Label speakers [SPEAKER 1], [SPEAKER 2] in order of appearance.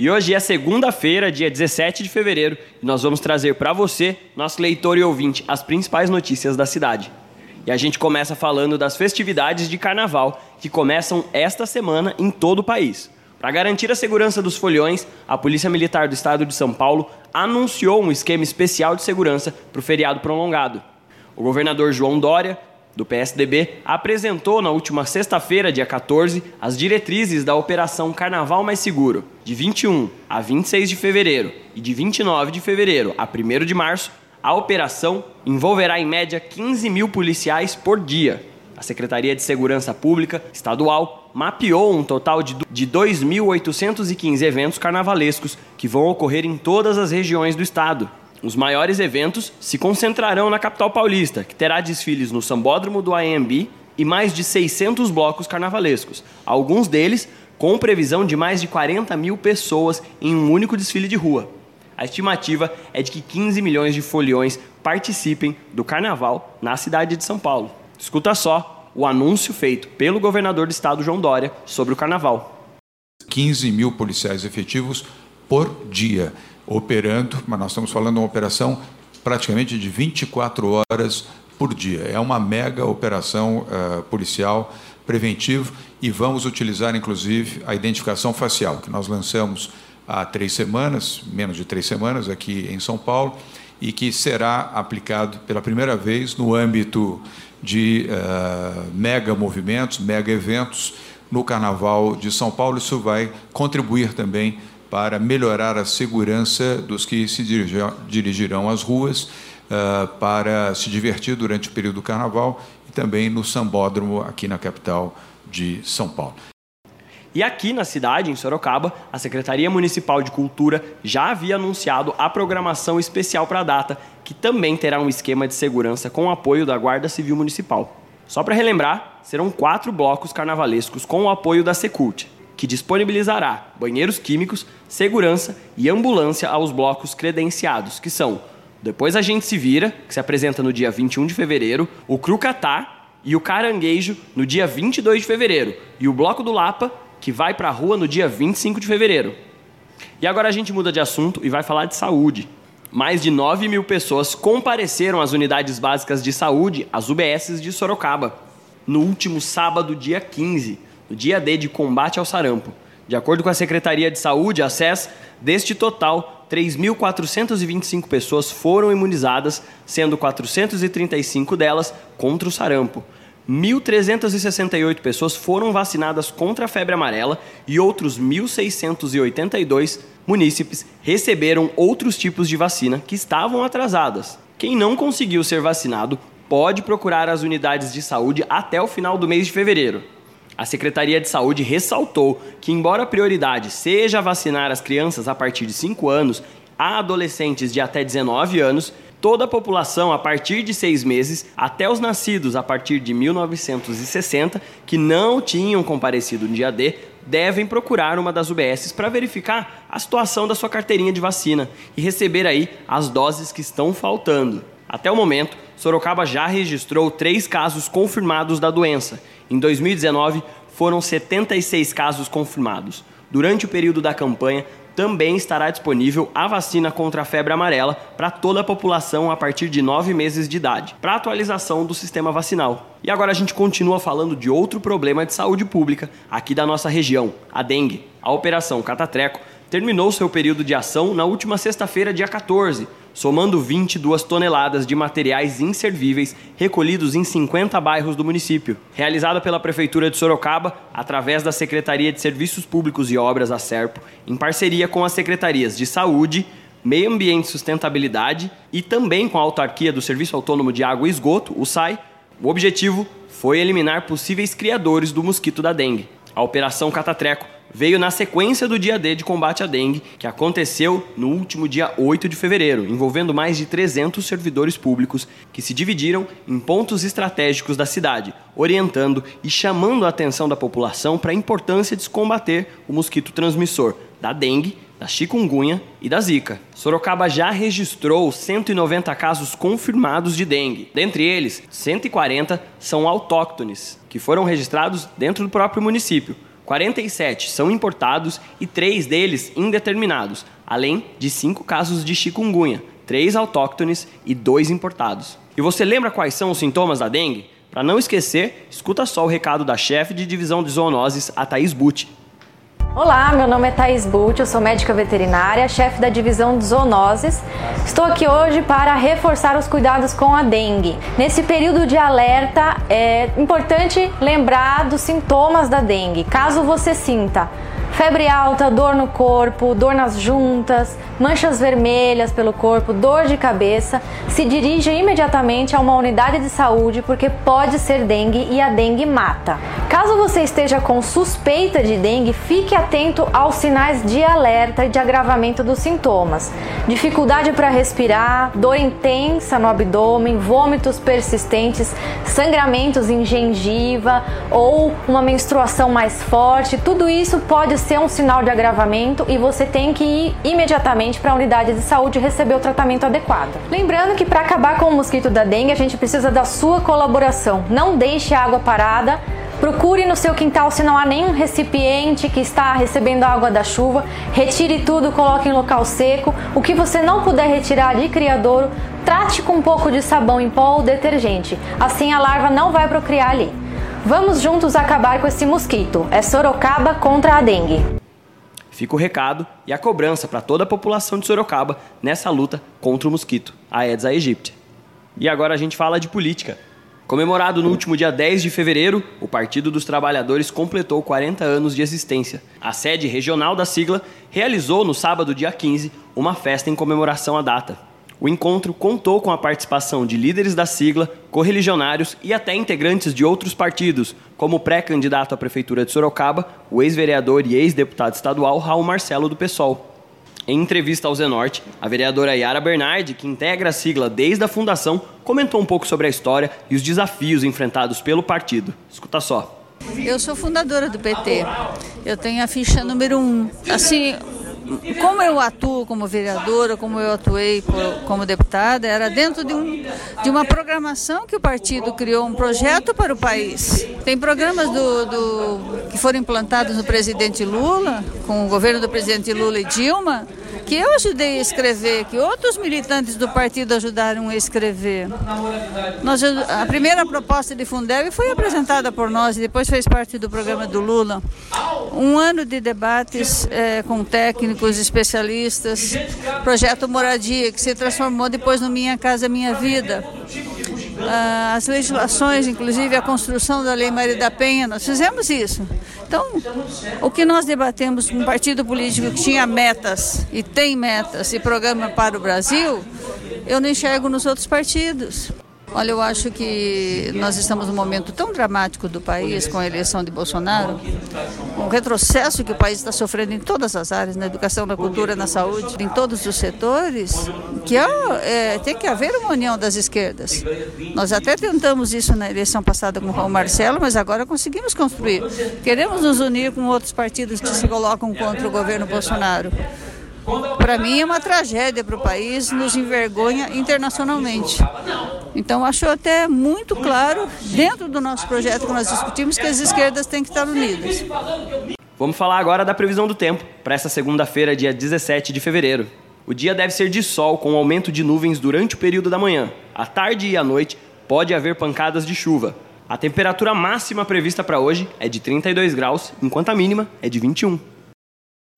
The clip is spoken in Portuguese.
[SPEAKER 1] E hoje é segunda-feira, dia 17 de fevereiro, e nós vamos trazer para você, nosso leitor e ouvinte, as principais notícias da cidade. E a gente começa falando das festividades de carnaval que começam esta semana em todo o país. Para garantir a segurança dos foliões, a Polícia Militar do Estado de São Paulo anunciou um esquema especial de segurança para o feriado prolongado. O governador João Dória do PSDB, apresentou na última sexta-feira, dia 14, as diretrizes da Operação Carnaval Mais Seguro, de 21 a 26 de fevereiro e de 29 de fevereiro a 1 de março. A operação envolverá em média 15 mil policiais por dia. A Secretaria de Segurança Pública Estadual mapeou um total de 2.815 eventos carnavalescos que vão ocorrer em todas as regiões do estado. Os maiores eventos se concentrarão na capital paulista, que terá desfiles no Sambódromo do AMB e mais de 600 blocos carnavalescos, alguns deles com previsão de mais de 40 mil pessoas em um único desfile de rua. A estimativa é de que 15 milhões de foliões participem do carnaval na cidade de São Paulo. Escuta só o anúncio feito pelo governador do estado, João Dória, sobre o carnaval.
[SPEAKER 2] 15 mil policiais efetivos por dia operando, mas nós estamos falando de uma operação praticamente de 24 horas por dia. É uma mega operação uh, policial preventiva e vamos utilizar, inclusive, a identificação facial, que nós lançamos há três semanas, menos de três semanas, aqui em São Paulo, e que será aplicado pela primeira vez no âmbito de uh, mega movimentos, mega eventos no Carnaval de São Paulo. Isso vai contribuir também para melhorar a segurança dos que se dirigirão às ruas uh, para se divertir durante o período do carnaval e também no sambódromo aqui na capital de São Paulo.
[SPEAKER 1] E aqui na cidade, em Sorocaba, a Secretaria Municipal de Cultura já havia anunciado a programação especial para a data, que também terá um esquema de segurança com o apoio da Guarda Civil Municipal. Só para relembrar, serão quatro blocos carnavalescos com o apoio da Secult que disponibilizará banheiros químicos, segurança e ambulância aos blocos credenciados, que são Depois a Gente Se Vira, que se apresenta no dia 21 de fevereiro, o Crucatá e o Caranguejo no dia 22 de fevereiro, e o Bloco do Lapa, que vai para a rua no dia 25 de fevereiro. E agora a gente muda de assunto e vai falar de saúde. Mais de 9 mil pessoas compareceram às unidades básicas de saúde, as UBSs de Sorocaba, no último sábado, dia 15 no dia D de combate ao sarampo. De acordo com a Secretaria de Saúde, a SES, deste total, 3.425 pessoas foram imunizadas, sendo 435 delas contra o sarampo. 1.368 pessoas foram vacinadas contra a febre amarela e outros 1.682 munícipes receberam outros tipos de vacina que estavam atrasadas. Quem não conseguiu ser vacinado pode procurar as unidades de saúde até o final do mês de fevereiro. A Secretaria de Saúde ressaltou que, embora a prioridade seja vacinar as crianças a partir de 5 anos a adolescentes de até 19 anos, toda a população a partir de seis meses, até os nascidos a partir de 1960, que não tinham comparecido no dia D, devem procurar uma das UBSs para verificar a situação da sua carteirinha de vacina e receber aí as doses que estão faltando. Até o momento, Sorocaba já registrou três casos confirmados da doença. Em 2019, foram 76 casos confirmados. Durante o período da campanha, também estará disponível a vacina contra a febre amarela para toda a população a partir de nove meses de idade, para atualização do sistema vacinal. E agora a gente continua falando de outro problema de saúde pública aqui da nossa região, a dengue. A Operação Catatreco terminou seu período de ação na última sexta-feira, dia 14, somando 22 toneladas de materiais inservíveis recolhidos em 50 bairros do município. Realizada pela Prefeitura de Sorocaba, através da Secretaria de Serviços Públicos e Obras, a SERPO, em parceria com as Secretarias de Saúde, Meio Ambiente e Sustentabilidade e também com a autarquia do Serviço Autônomo de Água e Esgoto, o SAI, o objetivo foi eliminar possíveis criadores do mosquito da dengue. A Operação Catatreco veio na sequência do dia D de combate à dengue, que aconteceu no último dia 8 de fevereiro, envolvendo mais de 300 servidores públicos que se dividiram em pontos estratégicos da cidade, orientando e chamando a atenção da população para a importância de combater o mosquito transmissor da dengue, da chikungunya e da zika. Sorocaba já registrou 190 casos confirmados de dengue. Dentre eles, 140 são autóctones, que foram registrados dentro do próprio município. 47 são importados e três deles indeterminados, além de cinco casos de chikungunya, três autóctones e dois importados. E você lembra quais são os sintomas da dengue? Para não esquecer, escuta só o recado da chefe de divisão de zoonoses, a Thaís Butti.
[SPEAKER 3] Olá, meu nome é Thais Bult, eu sou médica veterinária, chefe da divisão de zoonoses. Estou aqui hoje para reforçar os cuidados com a dengue. Nesse período de alerta, é importante lembrar dos sintomas da dengue. Caso você sinta febre alta, dor no corpo, dor nas juntas, manchas vermelhas pelo corpo, dor de cabeça, se dirija imediatamente a uma unidade de saúde porque pode ser dengue e a dengue mata. Caso você esteja com suspeita de dengue, fique atento aos sinais de alerta e de agravamento dos sintomas. Dificuldade para respirar, dor intensa no abdômen, vômitos persistentes, sangramentos em gengiva ou uma menstruação mais forte, tudo isso pode ser ser um sinal de agravamento e você tem que ir imediatamente para a unidade de saúde receber o tratamento adequado. Lembrando que para acabar com o mosquito da dengue, a gente precisa da sua colaboração. Não deixe a água parada. Procure no seu quintal se não há nenhum recipiente que está recebendo água da chuva. Retire tudo, coloque em local seco. O que você não puder retirar de criadouro, trate com um pouco de sabão em pó ou detergente. Assim a larva não vai procriar ali. Vamos juntos acabar com esse mosquito. É Sorocaba contra a dengue.
[SPEAKER 1] Fica o recado e a cobrança para toda a população de Sorocaba nessa luta contra o mosquito, a Aedes aegypti. E agora a gente fala de política. Comemorado no último dia 10 de fevereiro, o Partido dos Trabalhadores completou 40 anos de existência. A sede regional da sigla realizou no sábado, dia 15, uma festa em comemoração à data. O encontro contou com a participação de líderes da sigla, correligionários e até integrantes de outros partidos, como o pré-candidato à Prefeitura de Sorocaba, o ex-vereador e ex-deputado estadual Raul Marcelo do PSOL. Em entrevista ao Zenorte, a vereadora Yara Bernardi, que integra a sigla desde a fundação, comentou um pouco sobre a história e os desafios enfrentados pelo partido. Escuta só.
[SPEAKER 4] Eu sou fundadora do PT. Eu tenho a ficha número um. Assim, como eu atuo como vereadora, como eu atuei como deputada, era dentro de, um, de uma programação que o partido criou, um projeto para o país. Tem programas do, do, que foram implantados no presidente Lula, com o governo do presidente Lula e Dilma, que eu ajudei a escrever, que outros militantes do partido ajudaram a escrever. Nós, a primeira proposta de Fundeb foi apresentada por nós e depois fez parte do programa do Lula. Um ano de debates é, com técnicos, especialistas, projeto Moradia, que se transformou depois no Minha Casa Minha Vida. Ah, as legislações, inclusive a construção da Lei Maria da Penha, nós fizemos isso. Então, o que nós debatemos com um partido político que tinha metas e tem metas e programa para o Brasil, eu não enxergo nos outros partidos. Olha, eu acho que nós estamos num momento tão dramático do país com a eleição de Bolsonaro, um retrocesso que o país está sofrendo em todas as áreas, na educação, na cultura, na saúde, em todos os setores, que é, tem que haver uma união das esquerdas. Nós até tentamos isso na eleição passada com o Marcelo, mas agora conseguimos construir. Queremos nos unir com outros partidos que se colocam contra o governo Bolsonaro. Para mim é uma tragédia para o país, nos envergonha internacionalmente. Então acho até muito claro, dentro do nosso projeto que nós discutimos, que as esquerdas têm que estar unidas.
[SPEAKER 1] Vamos falar agora da previsão do tempo para essa segunda-feira, dia 17 de fevereiro. O dia deve ser de sol, com aumento de nuvens durante o período da manhã. À tarde e à noite pode haver pancadas de chuva. A temperatura máxima prevista para hoje é de 32 graus, enquanto a mínima é de 21.